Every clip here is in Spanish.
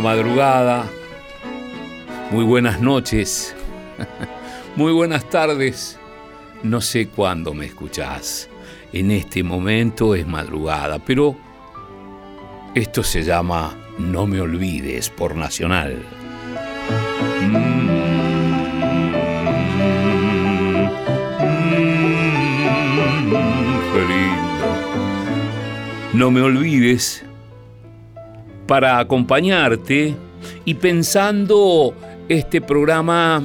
madrugada, muy buenas noches, muy buenas tardes. No sé cuándo me escuchás. En este momento es madrugada, pero esto se llama No me olvides por Nacional. Mm. No me olvides para acompañarte y pensando este programa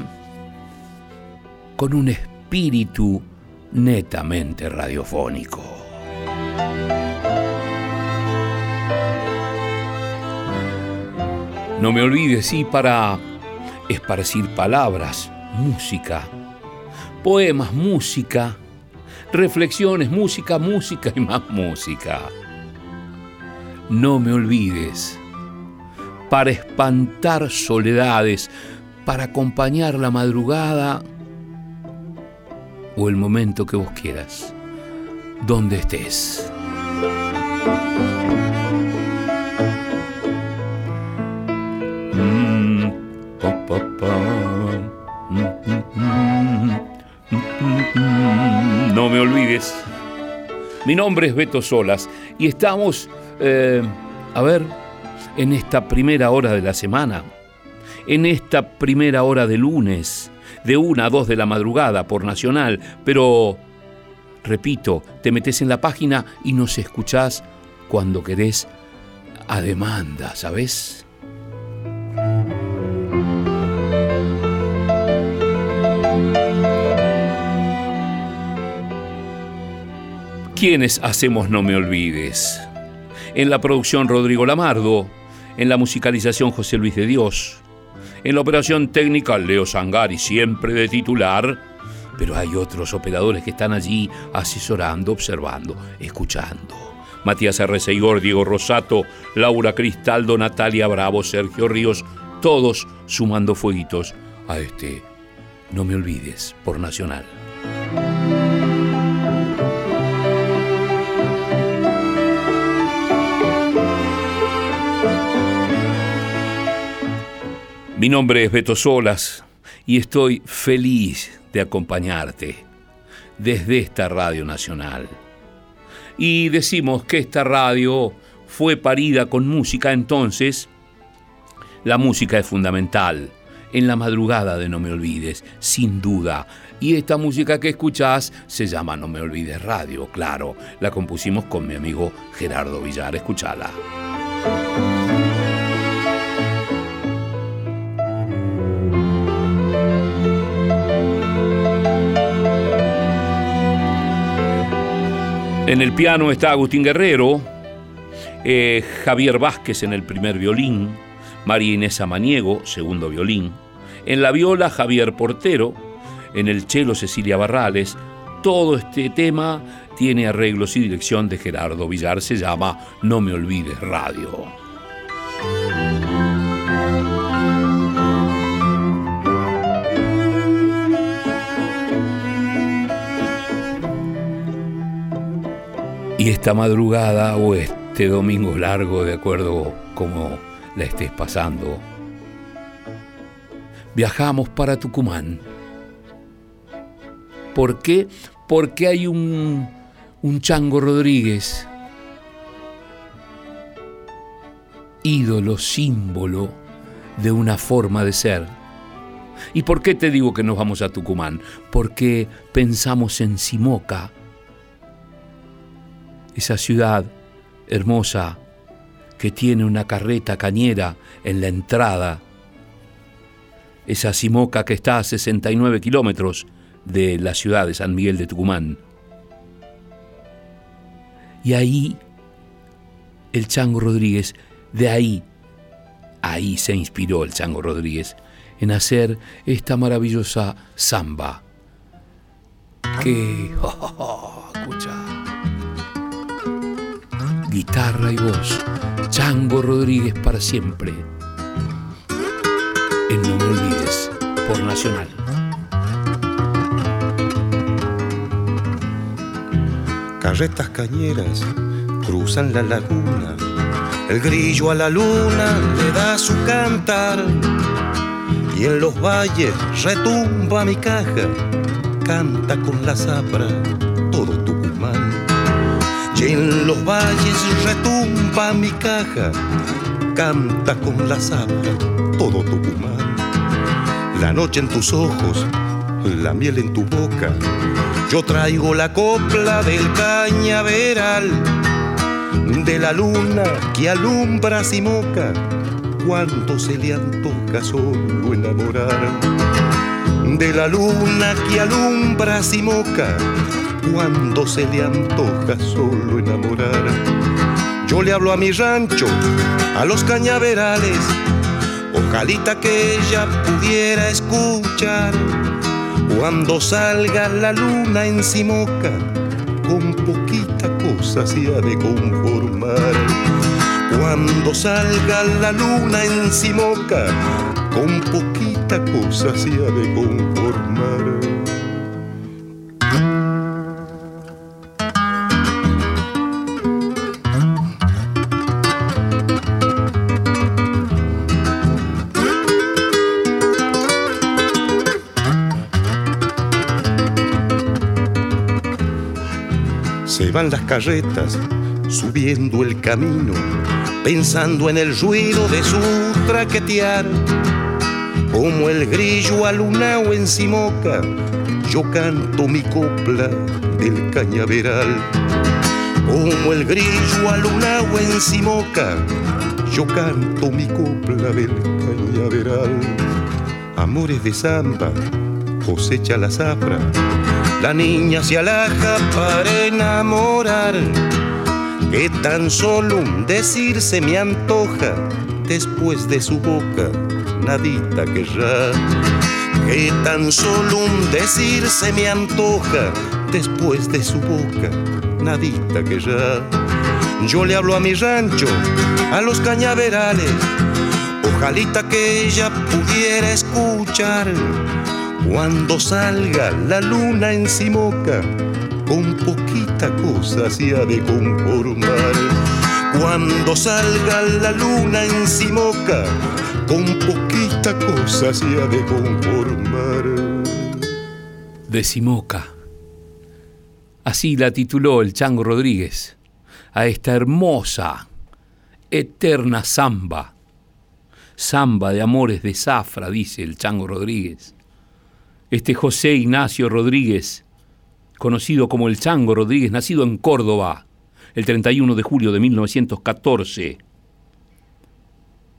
con un espíritu netamente radiofónico. No me olvides, sí, para esparcir palabras, música, poemas, música, reflexiones, música, música y más música no me olvides, para espantar soledades, para acompañar la madrugada o el momento que vos quieras, donde estés. No me olvides. Mi nombre es Beto Solas y estamos eh, a ver, en esta primera hora de la semana, en esta primera hora de lunes, de una a dos de la madrugada por Nacional, pero, repito, te metes en la página y nos escuchás cuando querés a demanda, ¿sabes? ¿Quiénes hacemos No Me Olvides? En la producción Rodrigo Lamardo, en la musicalización José Luis de Dios, en la operación técnica Leo Sangari, siempre de titular, pero hay otros operadores que están allí asesorando, observando, escuchando. Matías R. Seigor, Diego Rosato, Laura Cristaldo, Natalia Bravo, Sergio Ríos, todos sumando fueguitos a este No me olvides por Nacional. Mi nombre es Beto Solas y estoy feliz de acompañarte desde esta Radio Nacional. Y decimos que esta radio fue parida con música, entonces la música es fundamental. En la madrugada de No Me Olvides, sin duda. Y esta música que escuchás se llama No Me Olvides Radio, claro. La compusimos con mi amigo Gerardo Villar. Escúchala. En el piano está Agustín Guerrero, eh, Javier Vázquez en el primer violín, María Inés Amaniego, segundo violín, en la viola Javier Portero, en el cello Cecilia Barrales. Todo este tema tiene arreglos y dirección de Gerardo Villar, se llama No me olvides radio. Y esta madrugada o este domingo largo, de acuerdo como la estés pasando, viajamos para Tucumán. ¿Por qué? Porque hay un, un Chango Rodríguez, ídolo, símbolo de una forma de ser. ¿Y por qué te digo que nos vamos a Tucumán? Porque pensamos en Simoca, esa ciudad hermosa que tiene una carreta cañera en la entrada, esa Simoca que está a 69 kilómetros de la ciudad de San Miguel de Tucumán. Y ahí el Chango Rodríguez, de ahí, ahí se inspiró el Chango Rodríguez en hacer esta maravillosa samba. Que, escucha, guitarra y voz, Chango Rodríguez para siempre. En No Me Olvides, por Nacional. Carretas cañeras cruzan la laguna, El grillo a la luna le da su cantar y en los valles retumba mi caja, canta con la zapra. En los valles retumba mi caja, canta con la zapra todo Tucumán. La noche en tus ojos, la miel en tu boca, yo traigo la copla del cañaveral, de la luna que alumbra moca cuánto se le antoja solo enamorar. De la luna que alumbra moca cuando se le antoja solo enamorar. Yo le hablo a mi rancho, a los cañaverales, ojalita que ella pudiera escuchar cuando salga la luna en Simoca, con poquita cosa se ha de conformar. Cuando salga la luna en Simoca, con poquita cosa se ha de conformar. Van las carretas subiendo el camino, pensando en el ruido de su traquetear. Como el grillo alunao en Simoca, yo canto mi copla del cañaveral. Como el grillo alunao en Simoca, yo canto mi copla del cañaveral. Amores de samba, cosecha la zafra la niña se alaja para enamorar, que tan solo un decir se me antoja, después de su boca nadita querrá. Que tan solo un decir se me antoja, después de su boca nadita querrá. Yo le hablo a mi rancho, a los cañaverales, ojalita que ella pudiera escuchar cuando salga la luna en Simoca, con poquita cosa se ha de conformar. Cuando salga la luna en Simoca, con poquita cosa se ha de conformar. De Simoca. Así la tituló el Chango Rodríguez a esta hermosa, eterna samba. Samba de amores de zafra, dice el Chango Rodríguez este José Ignacio Rodríguez, conocido como el Chango Rodríguez, nacido en Córdoba el 31 de julio de 1914,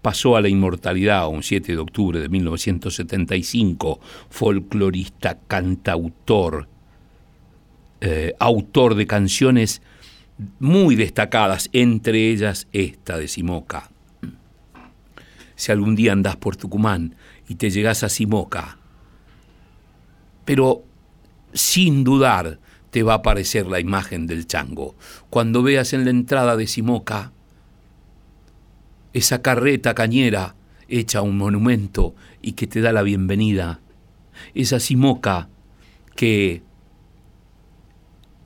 pasó a la inmortalidad un 7 de octubre de 1975, folclorista, cantautor, eh, autor de canciones muy destacadas, entre ellas esta de Simoca. Si algún día andás por Tucumán y te llegás a Simoca, pero sin dudar te va a aparecer la imagen del chango. Cuando veas en la entrada de Simoca esa carreta cañera hecha un monumento y que te da la bienvenida, esa Simoca que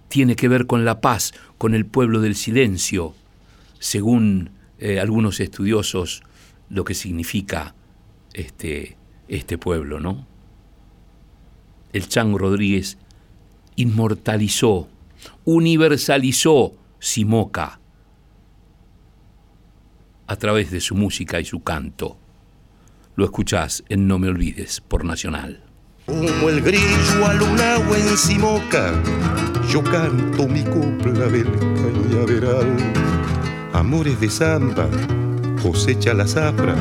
tiene que ver con la paz, con el pueblo del silencio, según eh, algunos estudiosos, lo que significa este, este pueblo, ¿no? El Chango Rodríguez inmortalizó, universalizó Simoca a través de su música y su canto. Lo escuchás en No Me Olvides por Nacional. Como el grillo alunao en Simoca, yo canto mi copla del cañaveral. Amores de samba, cosecha la zafra,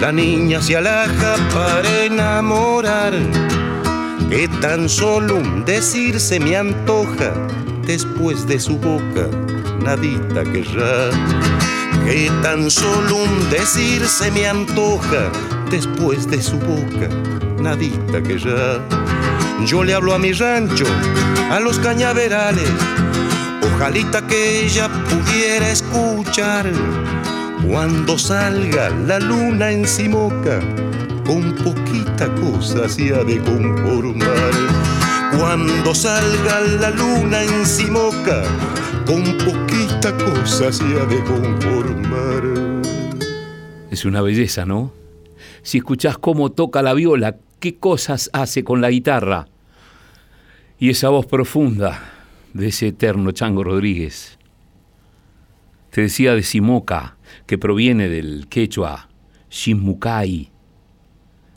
la niña se alaja para enamorar que tan solo un decir se me antoja después de su boca nadita querrá. Que tan solo un decir se me antoja después de su boca nadita querrá. Yo le hablo a mi rancho a los cañaverales. Ojalita que ella pudiera escuchar. Cuando salga la luna en Simoca con poquita cosa se ha de conformar. Cuando salga la luna en Simoca, con poquita cosa se ha de conformar. Es una belleza, ¿no? Si escuchás cómo toca la viola, qué cosas hace con la guitarra. Y esa voz profunda de ese eterno Chango Rodríguez. Te decía de Simoca, que proviene del quechua Shimukai,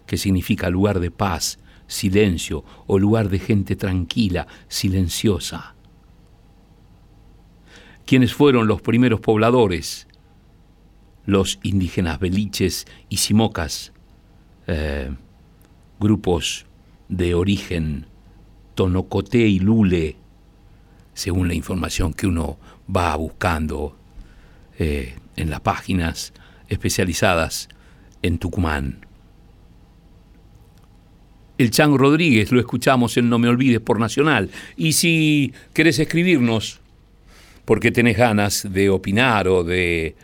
que significa lugar de paz, silencio o lugar de gente tranquila, silenciosa. ¿Quiénes fueron los primeros pobladores? Los indígenas beliches y simocas, eh, grupos de origen tonocoté y lule, según la información que uno va buscando eh, en las páginas especializadas en Tucumán. El Chan Rodríguez lo escuchamos en No Me Olvides por Nacional. Y si querés escribirnos, porque tenés ganas de opinar o de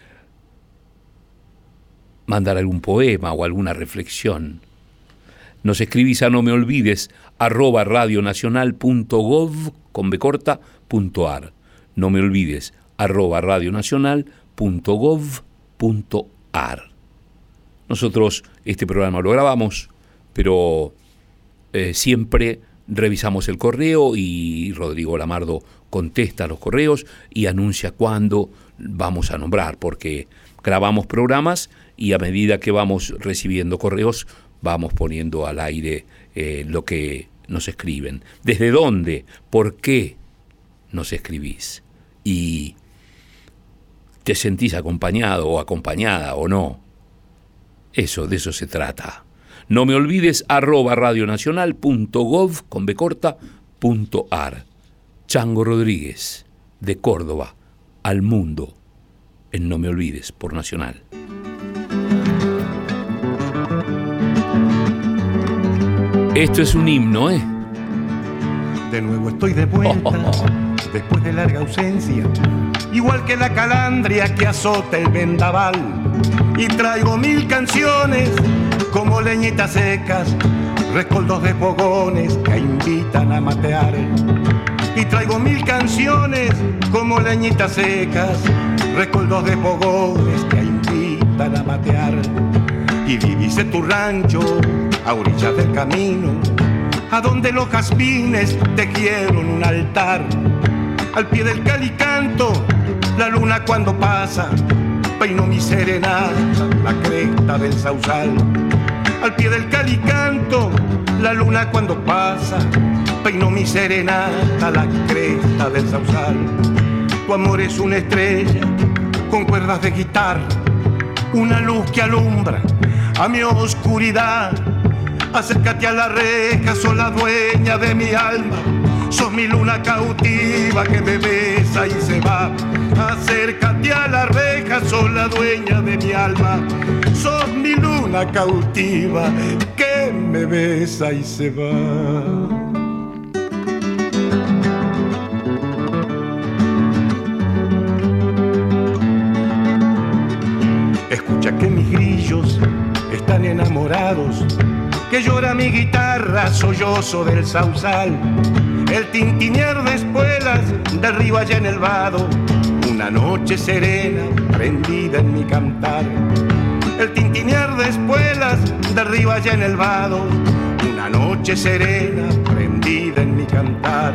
mandar algún poema o alguna reflexión, nos escribís a no me olvides arroba radionacional.gov con becorta.ar. No me olvides arroba radionacional.gov.ar. Nosotros este programa lo grabamos, pero eh, siempre revisamos el correo y Rodrigo Lamardo contesta los correos y anuncia cuándo vamos a nombrar, porque grabamos programas y a medida que vamos recibiendo correos vamos poniendo al aire eh, lo que nos escriben. ¿Desde dónde? ¿Por qué nos escribís? Y te sentís acompañado o acompañada o no. Eso, de eso se trata. No me olvides arroba radionacional.gov con ar. Chango Rodríguez, de Córdoba, al mundo, en No me olvides por Nacional. Esto es un himno, ¿eh? De nuevo estoy de vuelta, después de larga ausencia, igual que la calandria que azota el vendaval. Y traigo mil canciones leñitas secas, rescoldos de fogones que invitan a matear. Y traigo mil canciones como leñitas secas, rescoldos de fogones que invitan a matear. Y divise tu rancho a orillas del camino, a donde los jazmines tejieron un altar. Al pie del calicanto, la luna cuando pasa, peino mi serenata, la cresta del sausal al pie del calicanto, la luna cuando pasa, peino mi serenata, la cresta del sausal. Tu amor es una estrella con cuerdas de guitarra, una luz que alumbra a mi oscuridad. Acércate a la reja, sos la dueña de mi alma, sos mi luna cautiva que me besa y se va. Acércate a la reja, sos la dueña de mi alma, sos mi luna cautiva que me besa y se va. Escucha que mis grillos están enamorados, que llora mi guitarra sollozo del sausal, el tintinear de espuelas derriba ya en el vado, una noche serena prendida en mi cantar. El tintinear de espuelas derriba ya en el vado, una noche serena prendida en mi cantar.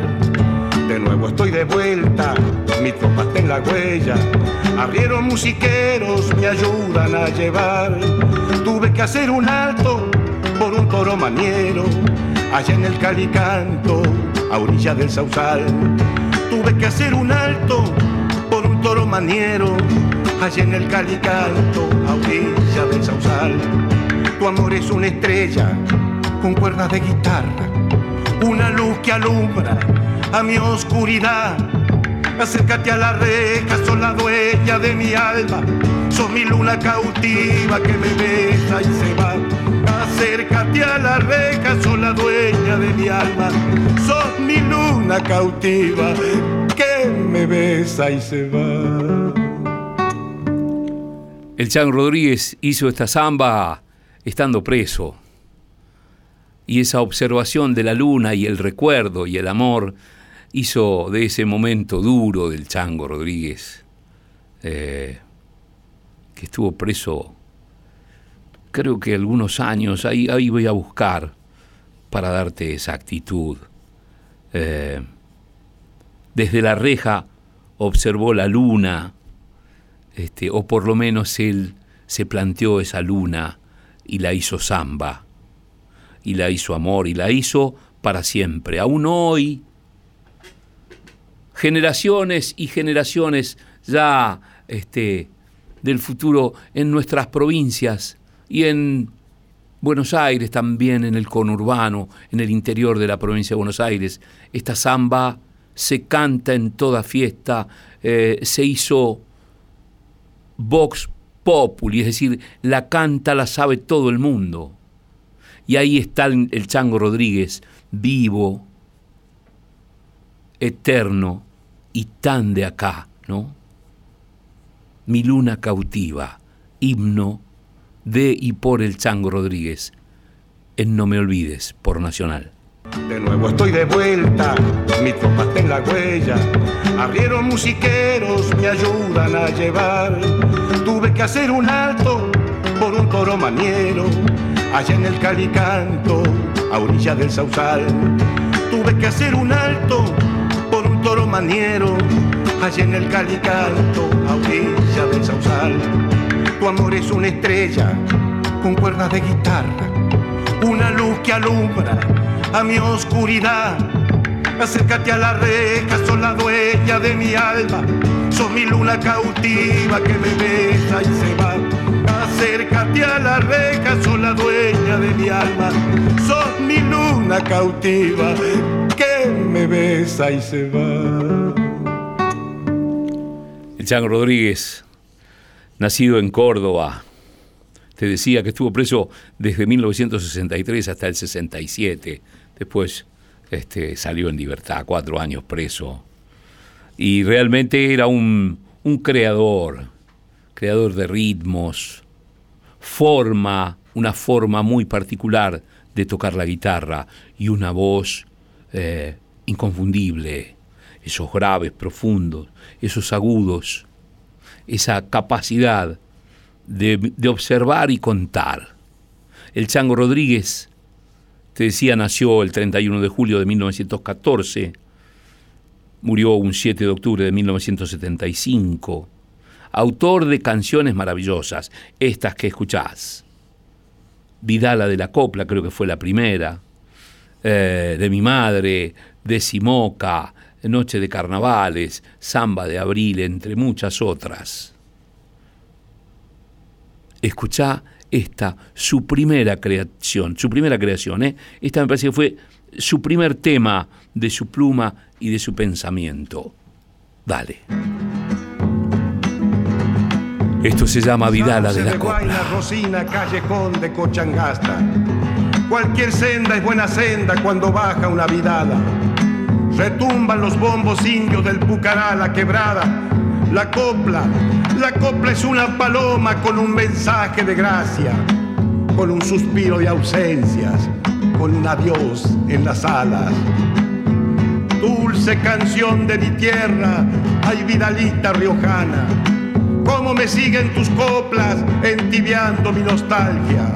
De nuevo estoy de vuelta, mi tropa está en la huella, abrieron musiqueros, me ayudan a llevar. Tuve que hacer un alto por un toro maniero, allá en el calicanto, a orilla del sausal. Tuve que hacer un alto por un toro maniero, allá en el calicanto, a orilla del sausal. Tu amor es una estrella con cuerdas de guitarra, una luz que alumbra a mi oscuridad. Acércate a la reja, sos la dueña de mi alma, sos mi luna cautiva que me besa y se va. Acércate a la reja, sos la dueña de mi alma, sos mi luna cautiva que me besa y se va. El Chan Rodríguez hizo esta samba estando preso. y esa observación de la luna y el recuerdo y el amor hizo de ese momento duro del Chango Rodríguez, eh, que estuvo preso creo que algunos años, ahí, ahí voy a buscar para darte esa actitud. Eh, desde la reja observó la luna, este, o por lo menos él se planteó esa luna y la hizo samba, y la hizo amor, y la hizo para siempre. Aún hoy, generaciones y generaciones ya este, del futuro en nuestras provincias y en Buenos Aires también, en el conurbano, en el interior de la provincia de Buenos Aires, esta samba se canta en toda fiesta, eh, se hizo Vox Populi, es decir, la canta, la sabe todo el mundo. Y ahí está el Chango Rodríguez, vivo, eterno y tan de acá, ¿no? Mi luna cautiva, himno de y por el Chango Rodríguez, en No Me Olvides, por Nacional. De nuevo estoy de vuelta, mi tropa está en la huella. Abrieron musiqueros, me ayudan a llevar. Tuve que hacer un alto por un toro maniero, allá en el Calicanto, a orilla del Sausal. Tuve que hacer un alto por un toro maniero, allá en el Calicanto, a orilla del Sausal. Tu amor es una estrella con cuerdas de guitarra, una luz que alumbra a mi oscuridad. Acércate a la reja, sos la dueña de mi alma. Sos mi luna cautiva que me besa y se va. Acércate a la reja, sos la dueña de mi alma. Sos mi luna cautiva que me besa y se va. El Chango Rodríguez, nacido en Córdoba, te decía que estuvo preso desde 1963 hasta el 67 Después este, salió en libertad, cuatro años preso. Y realmente era un, un creador, creador de ritmos, forma, una forma muy particular de tocar la guitarra y una voz eh, inconfundible, esos graves profundos, esos agudos, esa capacidad de, de observar y contar. El Chango Rodríguez te decía, nació el 31 de julio de 1914, murió un 7 de octubre de 1975, autor de canciones maravillosas, estas que escuchás. Vidala de la Copla, creo que fue la primera, eh, de mi madre, de Simoca, Noche de Carnavales, Samba de Abril, entre muchas otras. Escuchá esta, su primera creación, su primera creación. ¿eh? Esta me parece que fue su primer tema de su pluma y de su pensamiento. Dale. Esto se llama Vidala de la Copla. Rosina, callejón de Cochangasta. Cualquier senda es buena senda cuando baja una vidala. Retumban los bombos indios del Pucará, la quebrada, la copla, la copla es una paloma con un mensaje de gracia, con un suspiro de ausencias, con un adiós en las alas. Dulce canción de mi tierra, ay vidalita riojana, cómo me siguen tus coplas entibiando mi nostalgia.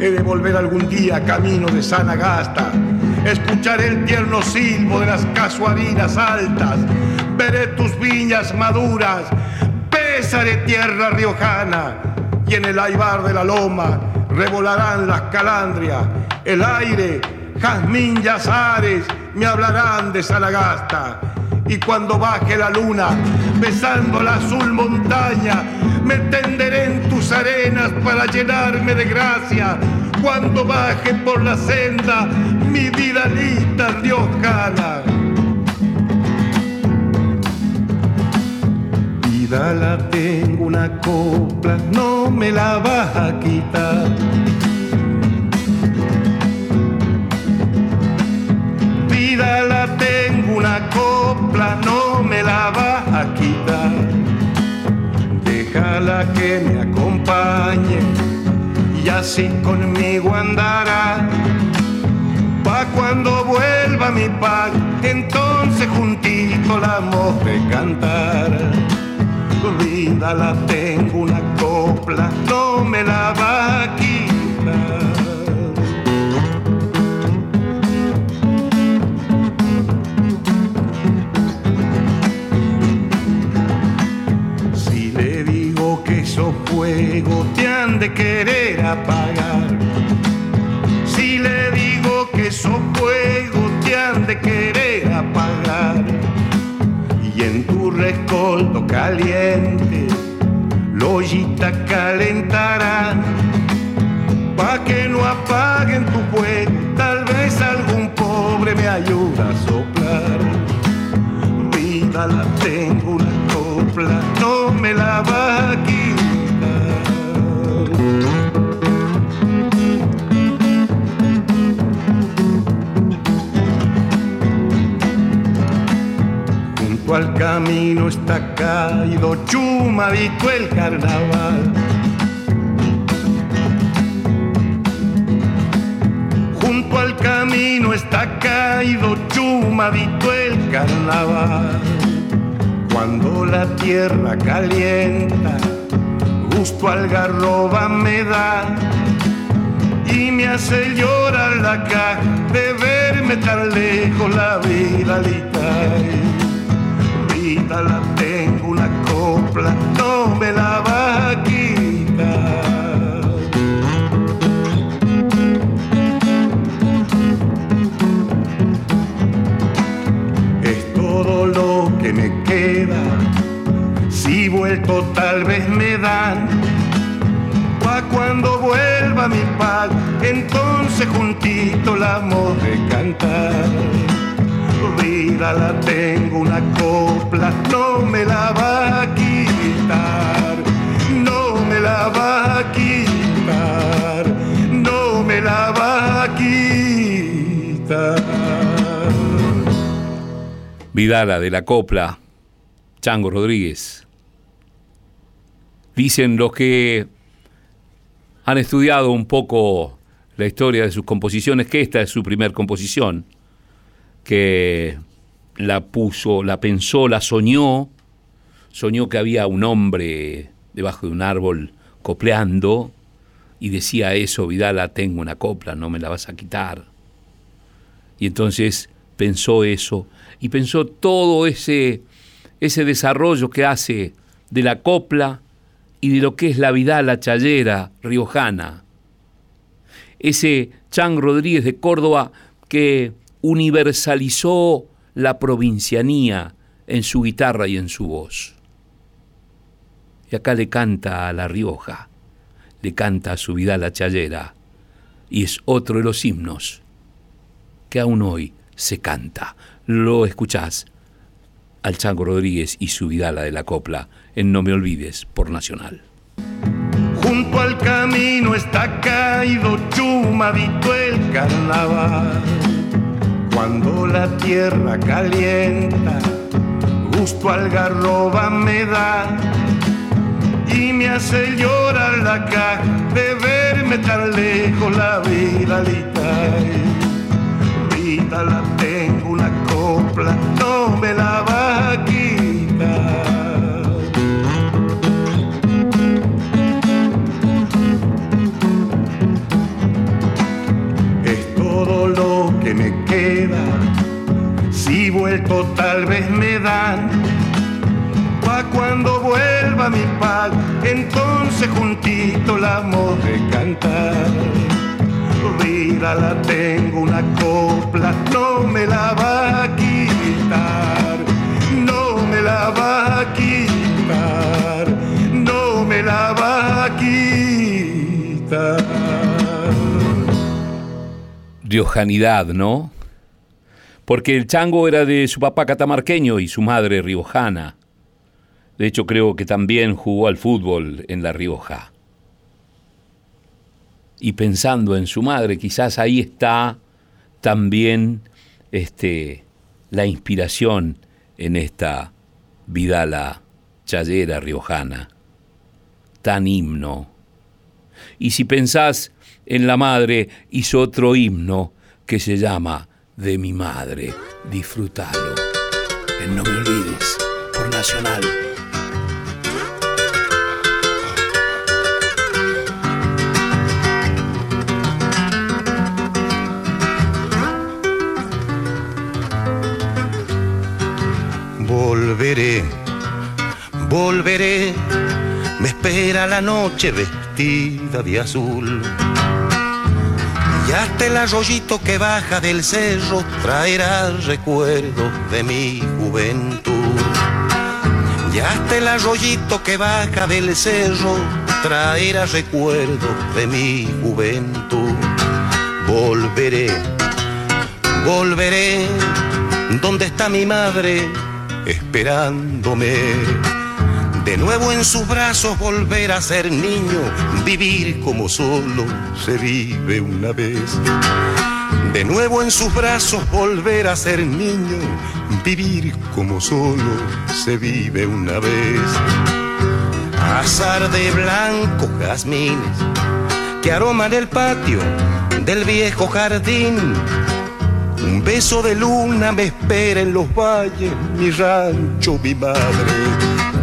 He de volver algún día camino de Sanagasta, escucharé el tierno silbo de las casuarinas altas, veré tus viñas maduras, besaré tierra riojana. Y en el aibar de la loma revolarán las calandrias, el aire, jazmín y azares me hablarán de Salagasta. Y cuando baje la luna, besando la azul montaña, me tenderé en tus arenas para llenarme de gracia. Cuando baje por la senda mi vida lista riojana. la tengo una copla, no me la vas a quitar. Vida la tengo una copla, no me la vas a quitar. Déjala que me acompañe y así conmigo andará cuando vuelva mi paz, entonces juntito la hemos de cantar. Vida la tengo una copla, no me la va a quitar. Esos fuegos te han de querer apagar esos fuegos te han de querer apagar. Y en tu rescoldo caliente, lo ollita calentará. Pa' que no apaguen tu fuego, tal vez algún pobre me ayuda a soplar. Vida la tengo una copla, no me la va a al camino está caído chumadito el carnaval. Junto al camino está caído chumadito el carnaval. Cuando la tierra calienta, gusto algarroba me da y me hace llorar la caja de verme tan lejos la vida la tengo una copla, no me la va a quitar. Es todo lo que me queda, si vuelto tal vez me dan. Pa' cuando vuelva mi paz, entonces juntito la hemos de cantar vida la tengo una copla, no me la va a quitar, no me la va a quitar, no me la va a quitar. Vidala de la copla, Chango Rodríguez. Dicen los que han estudiado un poco la historia de sus composiciones que esta es su primer composición que la puso, la pensó, la soñó, soñó que había un hombre debajo de un árbol copleando y decía eso, Vidala, tengo una copla, no me la vas a quitar. Y entonces pensó eso y pensó todo ese, ese desarrollo que hace de la copla y de lo que es la Vidala chayera riojana. Ese Chan Rodríguez de Córdoba que universalizó la provincianía en su guitarra y en su voz. Y acá le canta a La Rioja, le canta a su vida la chayera, y es otro de los himnos que aún hoy se canta. Lo escuchás al Chango Rodríguez y su Vidala de la Copla en No Me Olvides por Nacional. Junto al camino está caído chumadito el carnaval cuando la tierra calienta, gusto algarroba me da y me hace llorar la caja de verme tan lejos la vida Vida la tengo una copla, no me la va a vuelto tal vez me dan. Pa' cuando vuelva mi paz, entonces juntito la hemos de cantar. Vida la tengo una copla, no me la va a quitar, no me la va a quitar, no me la va a quitar. Riojanidad, ¿no? Porque el chango era de su papá catamarqueño y su madre riojana. De hecho, creo que también jugó al fútbol en La Rioja. Y pensando en su madre, quizás ahí está también este, la inspiración en esta Vidala chayera riojana, tan himno. Y si pensás en la madre, hizo otro himno que se llama De mi madre. Disfrútalo. En No me olvides, por Nacional. Volveré, volveré, me espera la noche vestida de azul y hasta el arroyito que baja del cerro traerá recuerdos de mi juventud. Y hasta el arroyito que baja del cerro traerá recuerdos de mi juventud. Volveré, volveré, ¿dónde está mi madre esperándome? De nuevo en sus brazos volver a ser niño, vivir como solo se vive una vez. De nuevo en sus brazos volver a ser niño, vivir como solo se vive una vez. Azar de blanco jazmines que aroman el patio del viejo jardín. Un beso de luna me espera en los valles, mi rancho, mi madre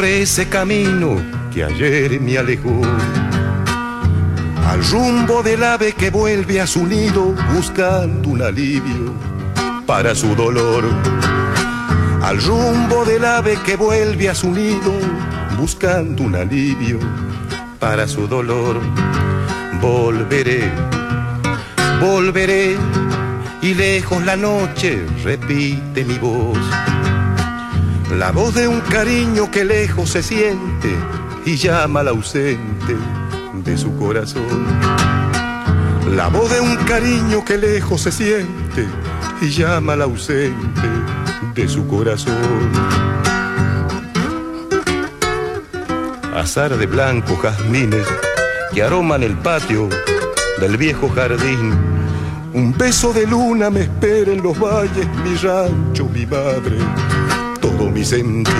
ese camino que ayer me alejó. Al rumbo del ave que vuelve a su nido buscando un alivio para su dolor. Al rumbo del ave que vuelve a su nido buscando un alivio para su dolor. Volveré, volveré y lejos la noche repite mi voz la voz de un cariño que lejos se siente y llama al ausente de su corazón. La voz de un cariño que lejos se siente y llama al ausente de su corazón. Azar de blanco jazmines que aroman el patio del viejo jardín. Un beso de luna me espera en los valles, mi rancho, mi madre todo mi sentir.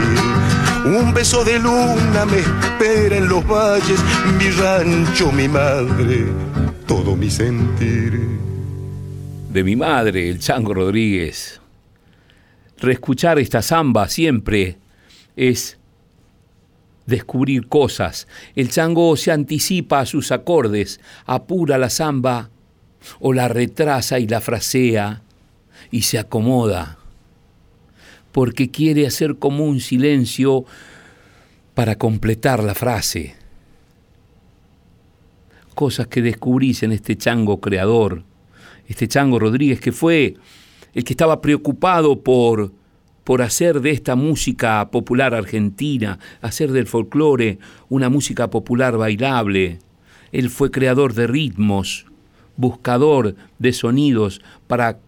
Un beso de luna me espera en los valles, mi rancho, mi madre, todo mi sentir. De mi madre, el Chango Rodríguez. Reescuchar esta samba siempre es descubrir cosas. El chango se anticipa a sus acordes, apura la samba o la retrasa y la frasea y se acomoda porque quiere hacer como un silencio para completar la frase. Cosas que descubrís en este chango creador, este chango Rodríguez que fue el que estaba preocupado por, por hacer de esta música popular argentina, hacer del folclore una música popular bailable. Él fue creador de ritmos, buscador de sonidos para,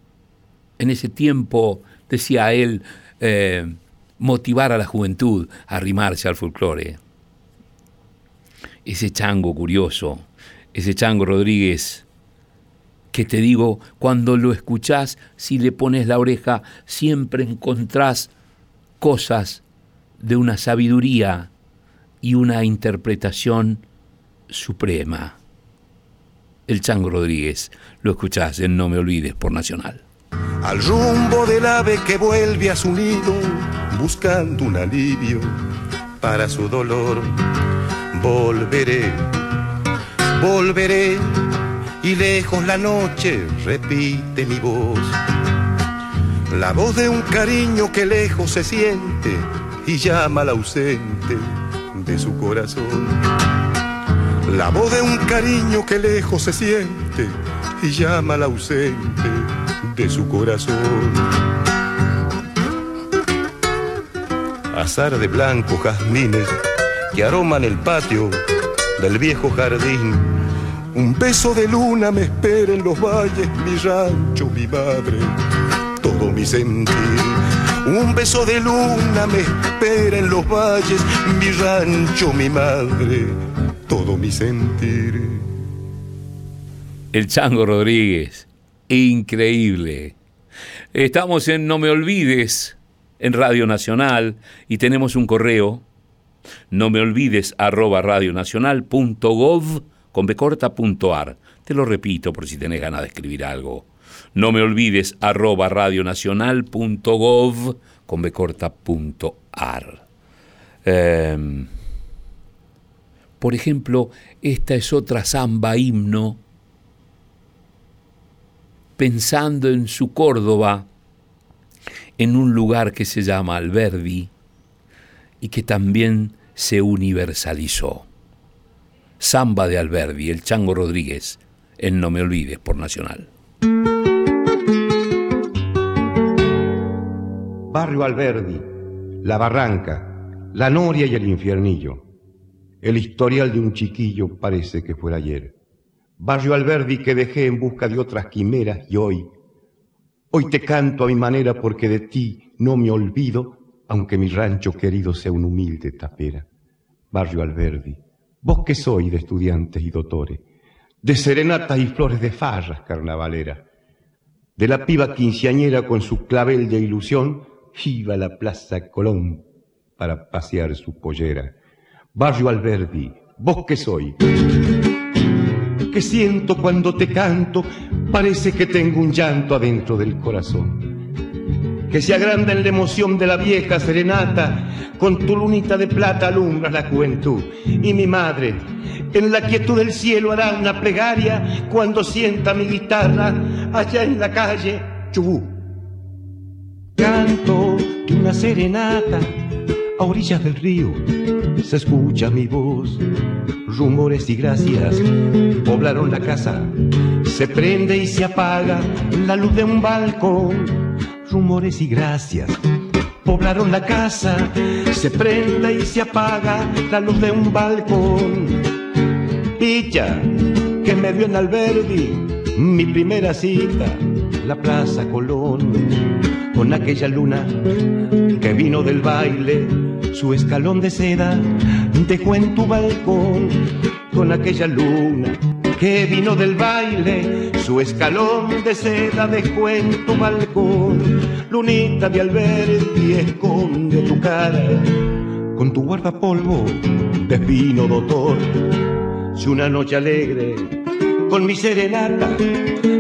en ese tiempo, decía él, eh, motivar a la juventud a arrimarse al folclore. Ese chango curioso, ese chango Rodríguez, que te digo, cuando lo escuchás, si le pones la oreja, siempre encontrás cosas de una sabiduría y una interpretación suprema. El Chango Rodríguez, lo escuchás en No Me Olvides por Nacional al rumbo del ave que vuelve a su nido buscando un alivio para su dolor. Volveré, volveré y lejos la noche repite mi voz. La voz de un cariño que lejos se siente y llama al ausente de su corazón. La voz de un cariño que lejos se siente y llama al ausente de su corazón. Azar de blanco jazmines que aroman el patio del viejo jardín. Un beso de luna me espera en los valles, mi rancho, mi madre, todo mi sentir. Un beso de luna me espera en los valles, mi rancho, mi madre, todo mi sentir. El Chango Rodríguez, increíble. Estamos en No Me Olvides, en Radio Nacional, y tenemos un correo, no me olvides, arroba radionacional.gov con becorta.ar. Te lo repito por si tenés ganas de escribir algo. No me olvides, arroba radionacional.gov con becorta.ar. Em, por ejemplo, esta es otra samba himno pensando en su Córdoba, en un lugar que se llama Alberdi y que también se universalizó. Samba de Alberdi, el Chango Rodríguez, el No Me Olvides por Nacional. Barrio Alberdi, La Barranca, La Noria y el Infiernillo. El historial de un chiquillo parece que fuera ayer. Barrio Alberdi que dejé en busca de otras quimeras y hoy, hoy te canto a mi manera porque de ti no me olvido, aunque mi rancho querido sea un humilde tapera. Barrio Alberdi, vos que sois de estudiantes y doctores, de serenatas y flores de farras carnavalera, de la piba quinceañera con su clavel de ilusión, iba a la Plaza Colón para pasear su pollera. Barrio Alberdi, vos que sois que siento cuando te canto, parece que tengo un llanto adentro del corazón. Que se agranda en la emoción de la vieja serenata, con tu lunita de plata alumbras la juventud. Y mi madre, en la quietud del cielo hará una plegaria cuando sienta mi guitarra allá en la calle Chubú. Canto una serenata a orillas del río se escucha mi voz. Rumores y gracias poblaron la casa. Se prende y se apaga la luz de un balcón. Rumores y gracias poblaron la casa. Se prende y se apaga la luz de un balcón. Picha, que me vio en Alberdi, mi primera cita, la Plaza Colón, con aquella luna que vino del baile su escalón de seda dejó en tu balcón con aquella luna que vino del baile, su escalón de seda dejó en tu balcón, lunita de Alberti esconde tu cara con tu guardapolvo de vino doctor. Si una noche alegre con mi serenata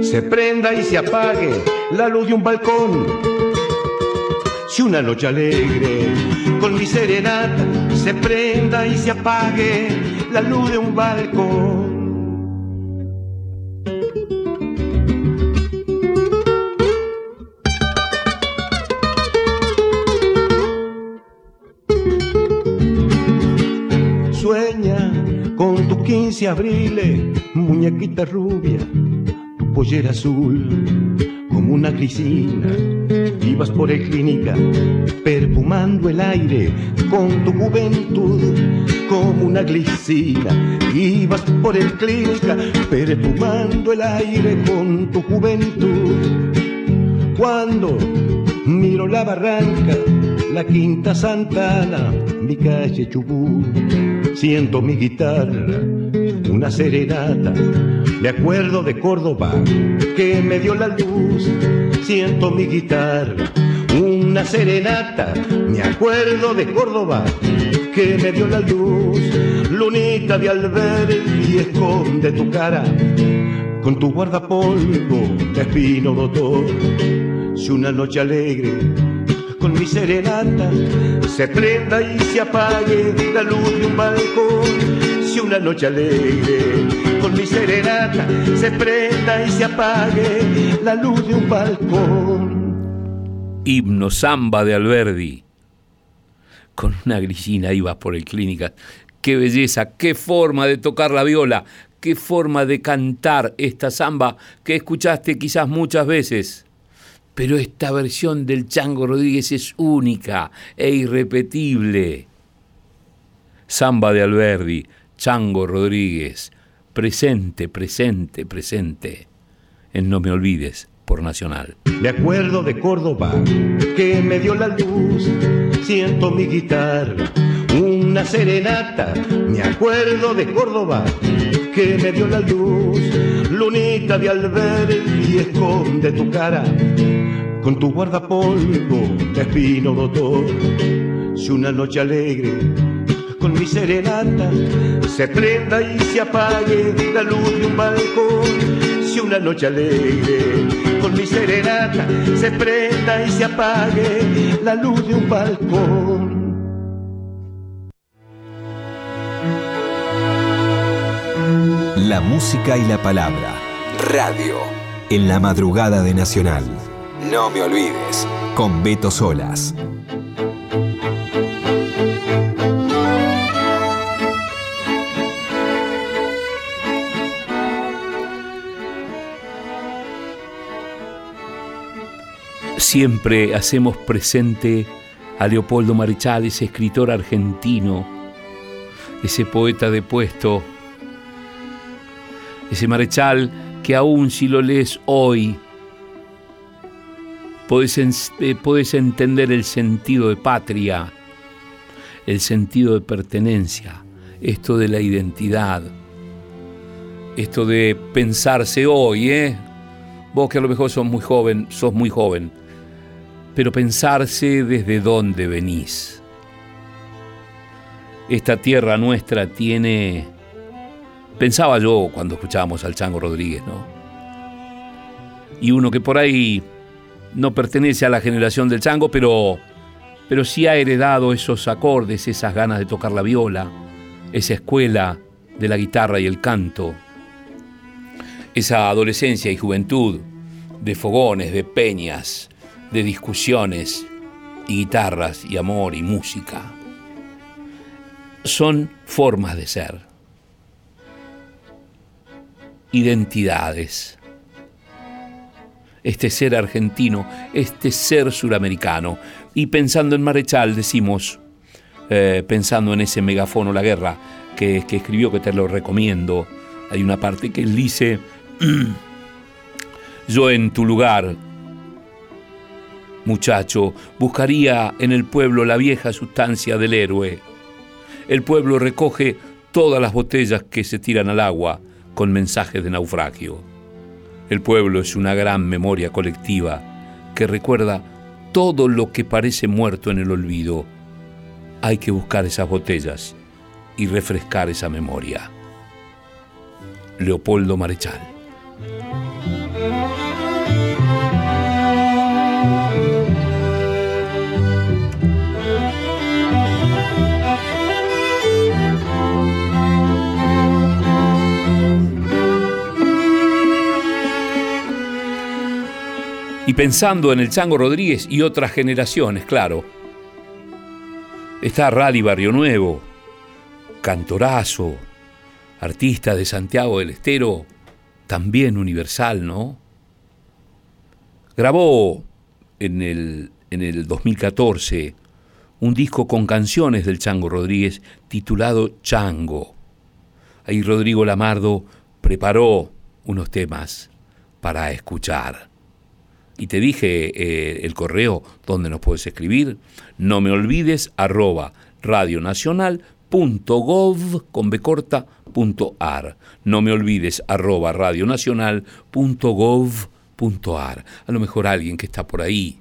se prenda y se apague la luz de un balcón, si una noche alegre con mi serenata se prenda y se apague la luz de un balcón. Sueña con tu 15 abriles, muñequita rubia, tu pollera azul, una grisina Ibas por el clínica perfumando el aire con tu juventud como una glicina. Ibas por el clínica perfumando el aire con tu juventud. Cuando miro la barranca, la quinta Santana, mi calle Chubú, siento mi guitarra, una serenata. Me acuerdo de Córdoba que me dio la luz. Siento mi guitarra, una serenata, me acuerdo de Córdoba que me dio la luz, lunita de Alberti esconde tu cara. Con tu guardapolvo de espino doctor. Si una noche alegre con mi serenata se prenda y se apague la luz de un balcón, si una noche alegre con mi serenata se prenda y se apague la luz de un balcón. Himno samba de Alberdi. Con una grisina ibas por el clínica. Qué belleza, qué forma de tocar la viola, qué forma de cantar esta samba que escuchaste quizás muchas veces. Pero esta versión del Chango Rodríguez es única e irrepetible. Samba de Alberdi, Chango Rodríguez, presente, presente, presente en No Me Olvides por Nacional. Me acuerdo de Córdoba que me dio la luz, siento mi guitarra, una serenata. Me acuerdo de Córdoba que me dio la luz, lunita de alber y esconde tu cara con tu guardapolvo de espino doctor. Si una noche alegre mi serenata se prenda y se apague la luz de un balcón. Si una noche alegre con mi serenata se prenda y se apague la luz de un balcón. La música y la palabra. Radio. En la madrugada de Nacional. No me olvides. Con Beto Solas. Siempre hacemos presente a Leopoldo Marechal, ese escritor argentino, ese poeta de puesto, ese Marechal que aún si lo lees hoy, puedes, eh, entender el sentido de patria, el sentido de pertenencia, esto de la identidad, esto de pensarse hoy, ¿eh? Vos que a lo mejor sos muy joven, sos muy joven, pero pensarse desde dónde venís. Esta tierra nuestra tiene, pensaba yo cuando escuchábamos al Chango Rodríguez, ¿no? Y uno que por ahí no pertenece a la generación del Chango, pero, pero sí ha heredado esos acordes, esas ganas de tocar la viola, esa escuela de la guitarra y el canto, esa adolescencia y juventud de fogones, de peñas, de discusiones y guitarras y amor y música. Son formas de ser, identidades. Este ser argentino, este ser suramericano. Y pensando en Marechal decimos, eh, pensando en ese megafono La Guerra que, que escribió, que te lo recomiendo, hay una parte que él dice, yo en tu lugar muchacho, buscaría en el pueblo la vieja sustancia del héroe. El pueblo recoge todas las botellas que se tiran al agua con mensajes de naufragio. El pueblo es una gran memoria colectiva que recuerda todo lo que parece muerto en el olvido. Hay que buscar esas botellas y refrescar esa memoria. Leopoldo Marechal. Y pensando en el Chango Rodríguez y otras generaciones, claro. Está Rally Barrio Nuevo, cantorazo, artista de Santiago del Estero, también universal, ¿no? Grabó en el, en el 2014 un disco con canciones del Chango Rodríguez titulado Chango. Ahí Rodrigo Lamardo preparó unos temas para escuchar. Y te dije eh, el correo donde nos puedes escribir. No me olvides arroba radionacional.gov con No me olvides arroba radionacional.gov.ar. A lo mejor alguien que está por ahí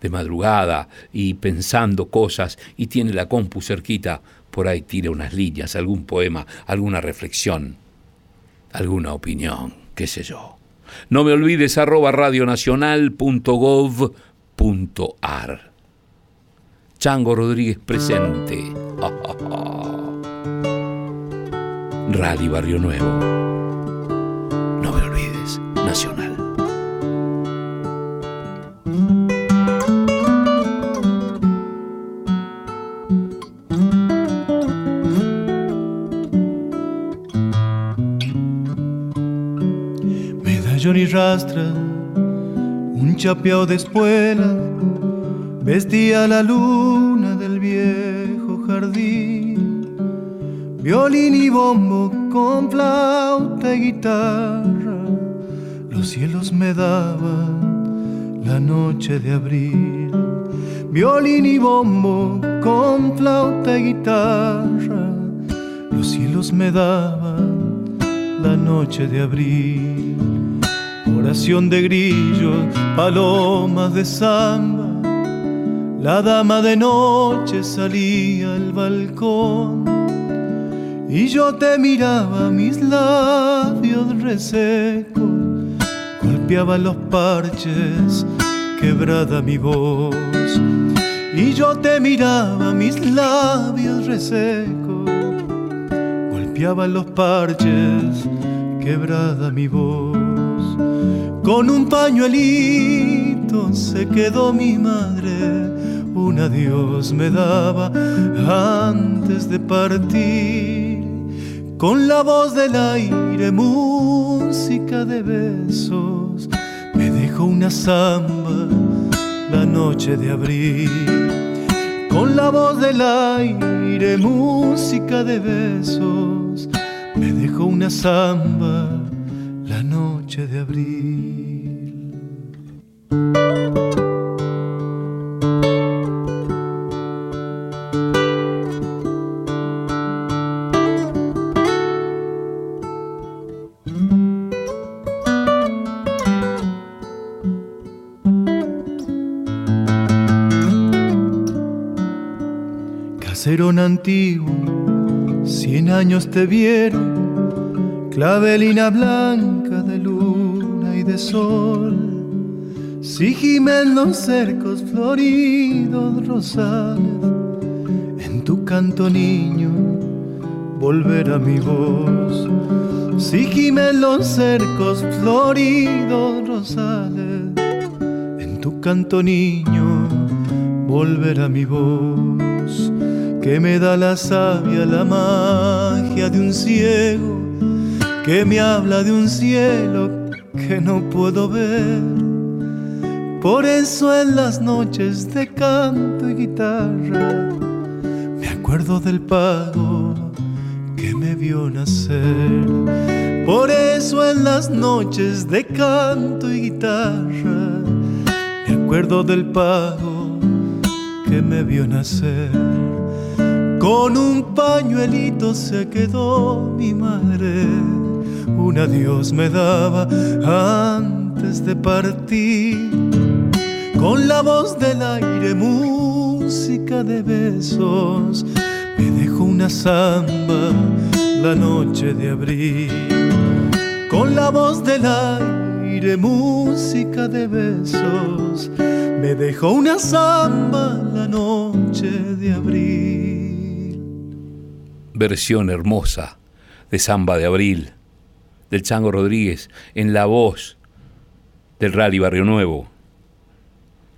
de madrugada y pensando cosas y tiene la compu cerquita, por ahí tira unas líneas, algún poema, alguna reflexión, alguna opinión, qué sé yo. No me olvides arroba radionacional.gov.ar. Chango Rodríguez presente. Rally Barrio Nuevo. Un chapeado de espuela, vestía la luna del viejo jardín. violín y bombo con flauta y guitarra. Los cielos me daban la noche de abril, violín y bombo con flauta y guitarra. Los cielos me daban la noche de abril, oración de grillos, palomas de samba. La dama de noche salía al balcón y yo te miraba mis labios resecos, golpeaba los parches, quebrada mi voz. Y yo te miraba mis labios resecos, golpeaba los parches, quebrada mi voz. Con un pañuelito se quedó mi madre, un adiós me daba antes de partir con la voz del aire, música de besos, me dejó una samba la noche de abril. Con la voz del aire, música de besos, me dejó una samba la noche de abril. Antiguo, cien años te vieron, clavelina blanca de luna y de sol. Si gimen los cercos floridos rosales, en tu canto niño volverá mi voz. Si gimen los cercos floridos rosales, en tu canto niño volverá mi voz que me da la savia, la magia de un ciego, que me habla de un cielo que no puedo ver. Por eso en las noches de canto y guitarra me acuerdo del pago que me vio nacer. Por eso en las noches de canto y guitarra me acuerdo del pago que me vio nacer. Con un pañuelito se quedó mi madre, un adiós me daba antes de partir. Con la voz del aire, música de besos, me dejó una samba la noche de abril. Con la voz del aire, música de besos, me dejó una samba la noche de abril versión hermosa de Samba de Abril, del Chango Rodríguez, en la voz del Rally Barrio Nuevo,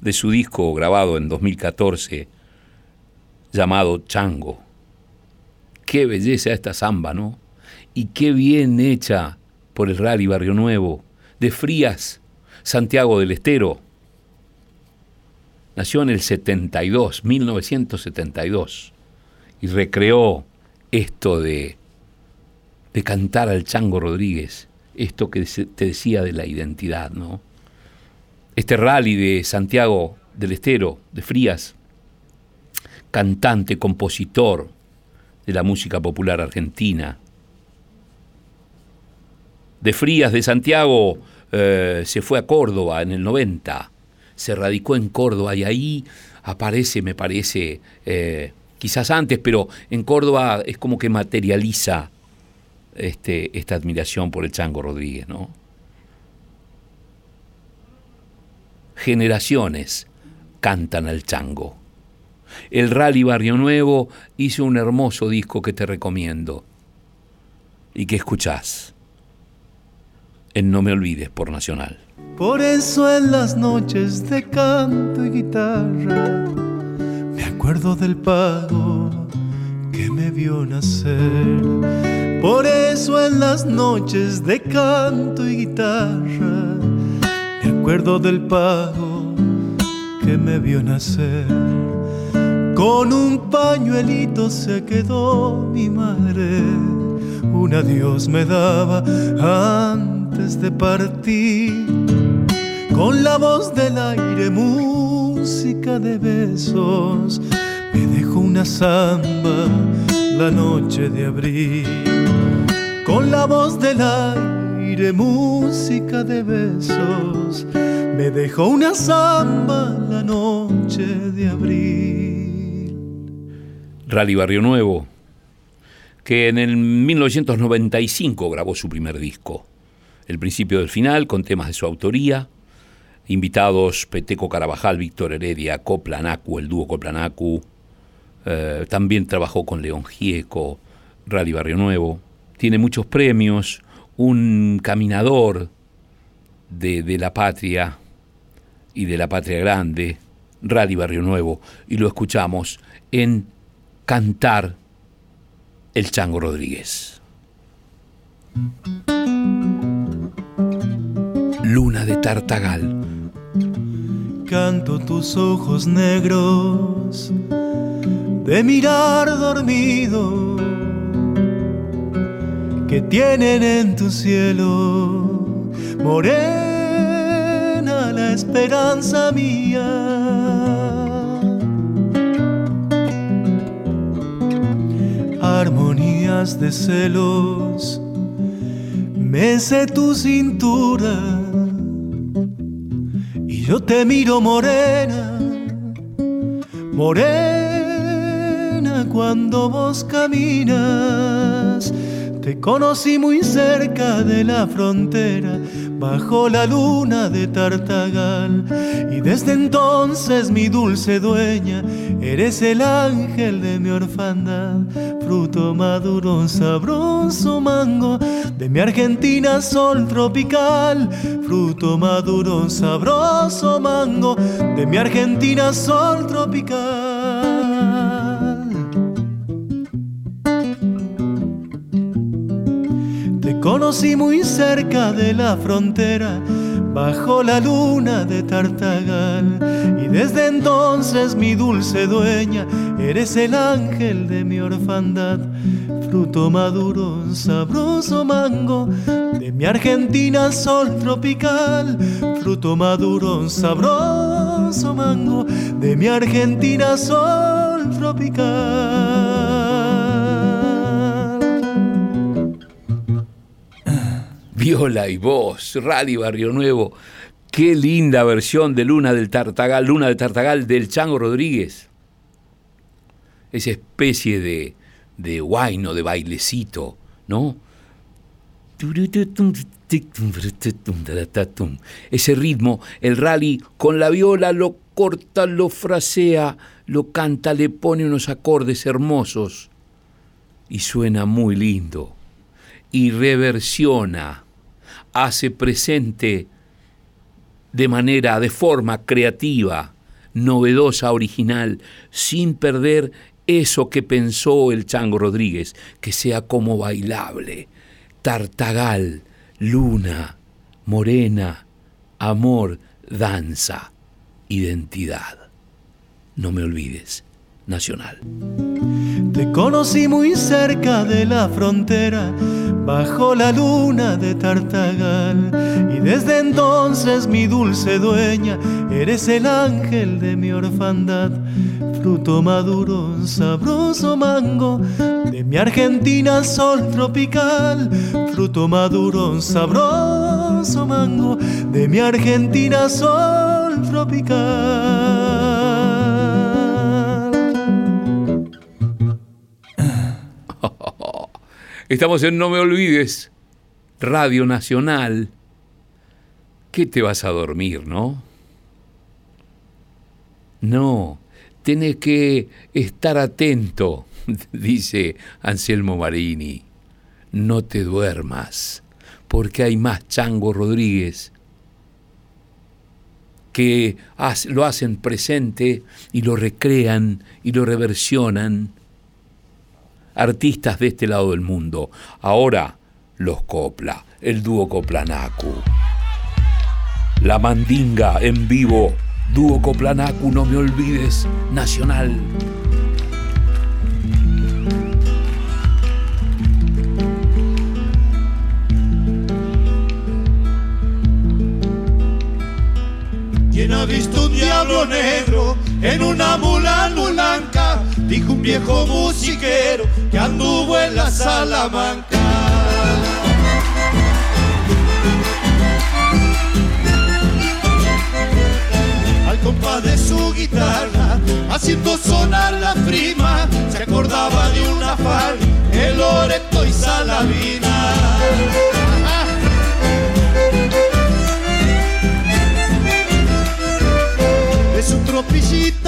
de su disco grabado en 2014, llamado Chango. Qué belleza esta samba, ¿no? Y qué bien hecha por el Rally Barrio Nuevo, de Frías, Santiago del Estero. Nació en el 72, 1972, y recreó esto de, de cantar al Chango Rodríguez, esto que te decía de la identidad, ¿no? Este rally de Santiago del Estero, de Frías, cantante, compositor de la música popular argentina. De Frías de Santiago eh, se fue a Córdoba en el 90, se radicó en Córdoba y ahí aparece, me parece, eh, quizás antes, pero en Córdoba es como que materializa este, esta admiración por el Chango Rodríguez, ¿no? Generaciones cantan al Chango. El Rally Barrio Nuevo hizo un hermoso disco que te recomiendo y que escuchás en No Me Olvides por Nacional. Por eso en las noches de canto y guitarra me acuerdo del pago que me vio nacer. Por eso en las noches de canto y guitarra, me acuerdo del pago que me vio nacer. con un pañuelito se quedó mi madre. Un adiós me daba antes de partir. Con la voz del aire, música de besos, me dejó una samba la noche de abril. Con la voz del aire, música de besos, me dejó una samba la noche de abril. Rally Barrio Nuevo, que en el 1995 grabó su primer disco. El principio del final, con temas de su autoría. Invitados Peteco Carabajal, Víctor Heredia, Coplanacu, el dúo Coplanacu. Eh, también trabajó con León Gieco, Rally Barrio Nuevo. Tiene muchos premios, un caminador de, de la patria y de la patria grande, Rally Barrio Nuevo, y lo escuchamos en Cantar el Chango Rodríguez. Luna de Tartagal. Canto tus ojos negros de mirar dormido que tienen en tu cielo morena la esperanza mía. Armonías de celos, mece tu cintura yo te miro morena, morena cuando vos caminas. Te conocí muy cerca de la frontera, bajo la luna de Tartagal. Y desde entonces, mi dulce dueña, eres el ángel de mi orfandad. Fruto maduro, sabroso mango, de mi Argentina sol tropical. Fruto maduro, sabroso mango, de mi Argentina sol tropical. Conocí muy cerca de la frontera, bajo la luna de Tartagal. Y desde entonces, mi dulce dueña, eres el ángel de mi orfandad. Fruto maduro, sabroso mango, de mi Argentina sol tropical. Fruto maduro, sabroso mango, de mi Argentina sol tropical. Viola y voz, Radio Barrio Nuevo. Qué linda versión de Luna del Tartagal, Luna del Tartagal del Chango Rodríguez. Esa especie de, de guayno, de bailecito, ¿no? Ese ritmo, el rally con la viola lo corta, lo frasea, lo canta, le pone unos acordes hermosos y suena muy lindo y reversiona hace presente de manera, de forma creativa, novedosa, original, sin perder eso que pensó el Chango Rodríguez, que sea como bailable, tartagal, luna, morena, amor, danza, identidad. No me olvides, nacional. Te conocí muy cerca de la frontera bajo la luna de Tartagal. Y desde entonces, mi dulce dueña, eres el ángel de mi orfandad. Fruto maduro, sabroso mango, de mi Argentina sol tropical. Fruto maduro, sabroso mango, de mi Argentina sol tropical. Estamos en No Me Olvides, Radio Nacional. ¿Qué te vas a dormir, no? No, tenés que estar atento, dice Anselmo Marini. No te duermas, porque hay más Chango Rodríguez que lo hacen presente y lo recrean y lo reversionan artistas de este lado del mundo. Ahora los Copla, el dúo Coplanacu. La Mandinga en vivo, dúo Coplanacu, no me olvides, nacional. ¿Quién ha visto un diablo negro? En una mula lulanca, dijo un viejo musiquero que anduvo en la Salamanca. Al compás de su guitarra, haciendo sonar la prima, se acordaba de una fal, el Loreto y Salavina.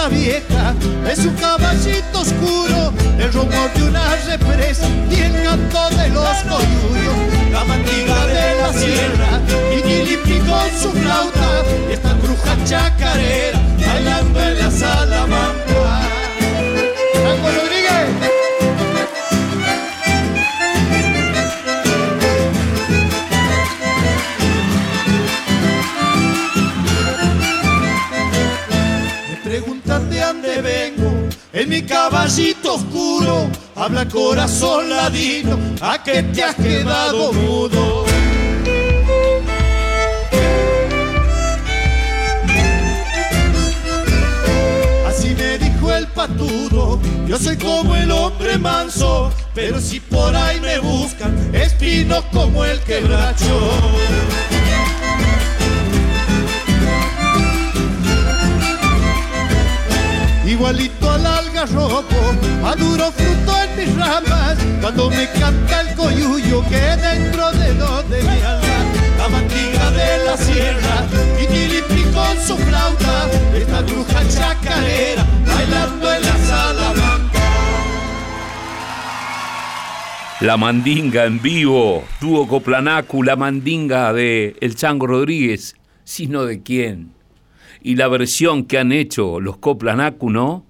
Vieja, es un caballito oscuro, el rumor de una represa y el canto de los coyuyos, la mandiga de la sierra y Gilipi con su flauta, y esta bruja chacarera bailando en la Salamanca. En mi caballito oscuro, habla corazón ladino, a que te has quedado mudo. Así me dijo el patudo, yo soy como el hombre manso, pero si por ahí me buscan, espino como el quebracho. Igualito algarrobo, maduro fruto en mis ramas, cuando me canta el coyuyo que dentro de donde me alma, la mandiga de la sierra, y Tilipi con su flauta, esta bruja chacarera, bailando en la Salamanca. La Mandinga en vivo, dúo Coplanacu, la Mandinga de El Chango Rodríguez, sino de quién. Y la versión que han hecho los Coplanacu, ¿no?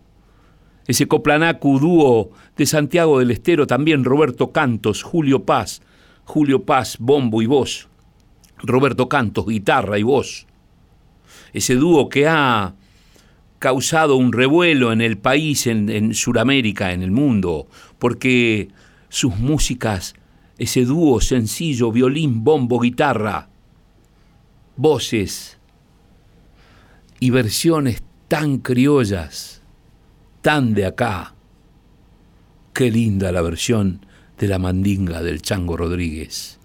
Ese Coplanacu dúo de Santiago del Estero, también Roberto Cantos, Julio Paz, Julio Paz, bombo y voz, Roberto Cantos, guitarra y voz. Ese dúo que ha causado un revuelo en el país, en, en Sudamérica, en el mundo, porque sus músicas, ese dúo sencillo, violín, bombo, guitarra, voces y versiones tan criollas, tan de acá. Qué linda la versión de la mandinga del Chango Rodríguez.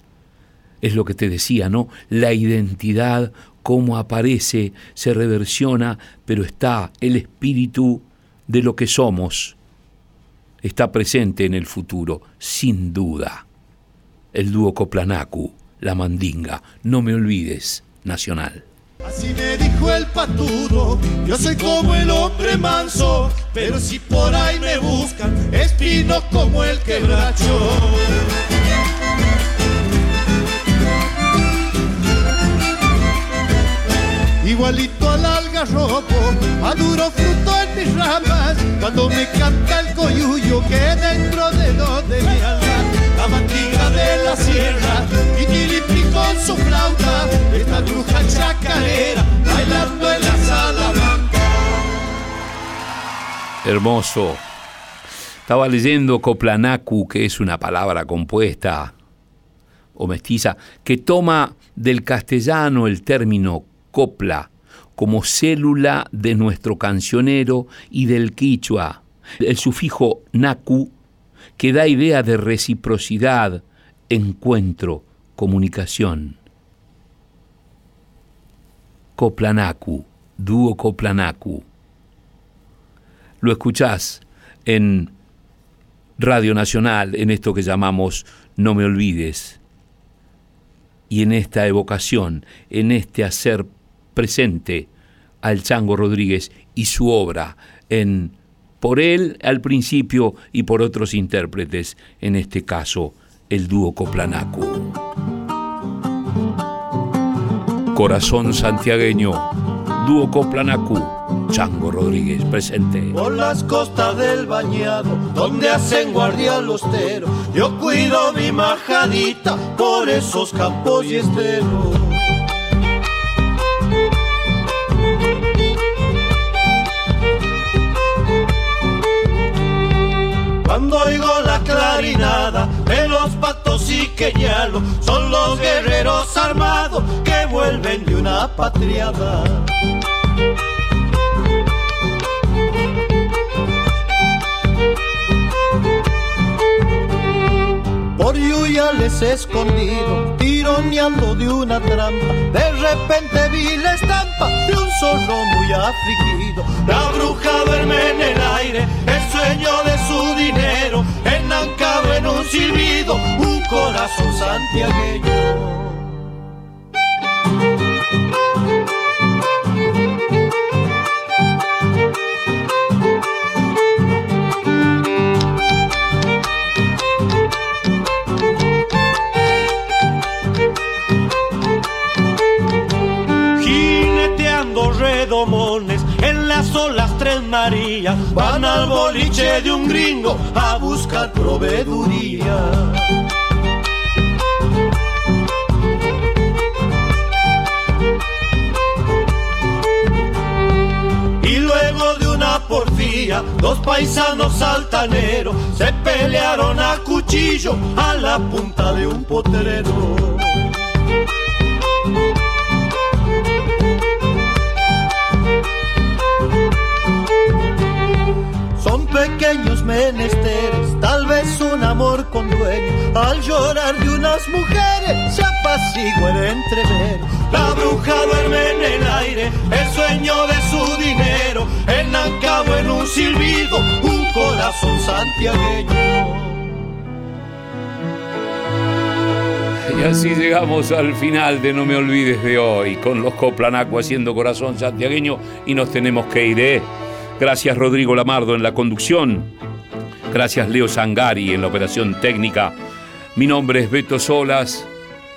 Es lo que te decía, ¿no? La identidad, cómo aparece, se reversiona, pero está el espíritu de lo que somos. Está presente en el futuro, sin duda. El dúo Coplanacu, la mandinga, no me olvides, nacional. Así me dijo el patudo, yo soy como el hombre manso, pero si por ahí me buscan, espino como el quebracho. Igualito al algarrobo, maduro fruto en mis ramas, cuando me canta el coyuyo que dentro de donde me alma, la mandiga de la sierra, y con su flauta, esta la. Hermoso. Estaba leyendo Coplanacu, que es una palabra compuesta o mestiza, que toma del castellano el término copla como célula de nuestro cancionero y del quichua. El sufijo naku, que da idea de reciprocidad, encuentro, comunicación. Coplanacu, dúo Coplanacu. Lo escuchás en Radio Nacional, en esto que llamamos No me olvides, y en esta evocación, en este hacer presente al Chango Rodríguez y su obra en por él al principio y por otros intérpretes, en este caso el dúo Coplanacu. Corazón santiagueño, dúo Coplanacu, Chango Rodríguez presente. Por las costas del bañado, donde hacen guardia los teros, yo cuido mi majadita por esos campos y esteros. Cuando oigo la clarinada de los patos y queñalos, son los guerreros armados que vuelven de una patriada. Por les escondido, tironeando de una trampa. De repente vi la estampa de un zorro muy afligido. La bruja duerme en el aire, el sueño de su dinero, enancado en un silbido, un corazón santiagueño. Marías van al boliche de un gringo a buscar proveeduría. Y luego de una porfía, dos paisanos altaneros se pelearon a cuchillo a la punta de un potrero. Pequeños menesteres, tal vez un amor con dueño, al llorar de unas mujeres se apacigua el entrevero. La bruja duerme en el aire, el sueño de su dinero, enancado en un silbido, un corazón santiagueño. Y así llegamos al final de No Me Olvides de hoy, con los Coplanaco haciendo corazón santiagueño y nos tenemos que ir, ¿eh? Gracias Rodrigo Lamardo en la conducción. Gracias Leo Sangari en la operación técnica. Mi nombre es Beto Solas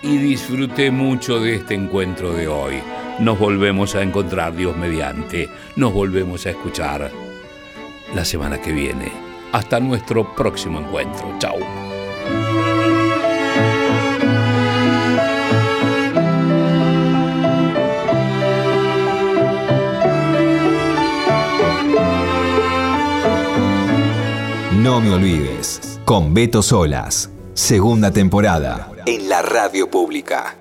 y disfruté mucho de este encuentro de hoy. Nos volvemos a encontrar, Dios mediante. Nos volvemos a escuchar la semana que viene. Hasta nuestro próximo encuentro. Chao. No me olvides, con Beto Solas, segunda temporada, en la radio pública.